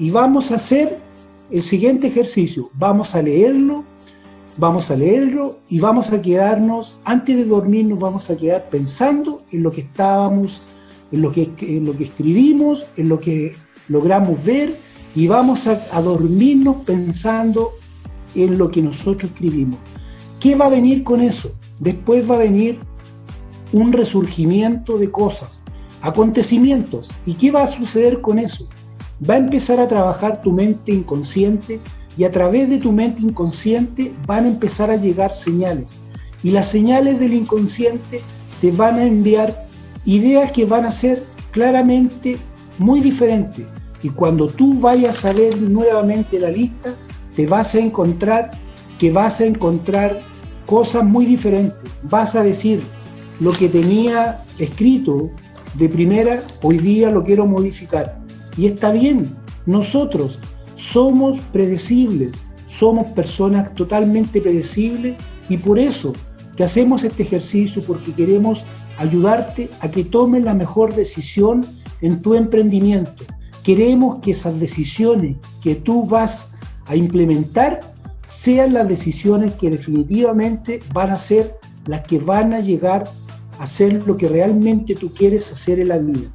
Y vamos a hacer el siguiente ejercicio. Vamos a leerlo, vamos a leerlo y vamos a quedarnos, antes de dormir nos vamos a quedar pensando en lo que estábamos, en lo que, en lo que escribimos, en lo que logramos ver y vamos a, a dormirnos pensando en lo que nosotros escribimos. ¿Qué va a venir con eso? Después va a venir un resurgimiento de cosas, acontecimientos. ¿Y qué va a suceder con eso? Va a empezar a trabajar tu mente inconsciente y a través de tu mente inconsciente van a empezar a llegar señales. Y las señales del inconsciente te van a enviar ideas que van a ser claramente muy diferentes. Y cuando tú vayas a ver nuevamente la lista, te vas a encontrar que vas a encontrar cosas muy diferentes. Vas a decir, lo que tenía escrito de primera, hoy día lo quiero modificar. Y está bien, nosotros somos predecibles, somos personas totalmente predecibles y por eso que hacemos este ejercicio, porque queremos ayudarte a que tomes la mejor decisión en tu emprendimiento. Queremos que esas decisiones que tú vas a implementar sean las decisiones que definitivamente van a ser las que van a llegar a hacer lo que realmente tú quieres hacer en la vida.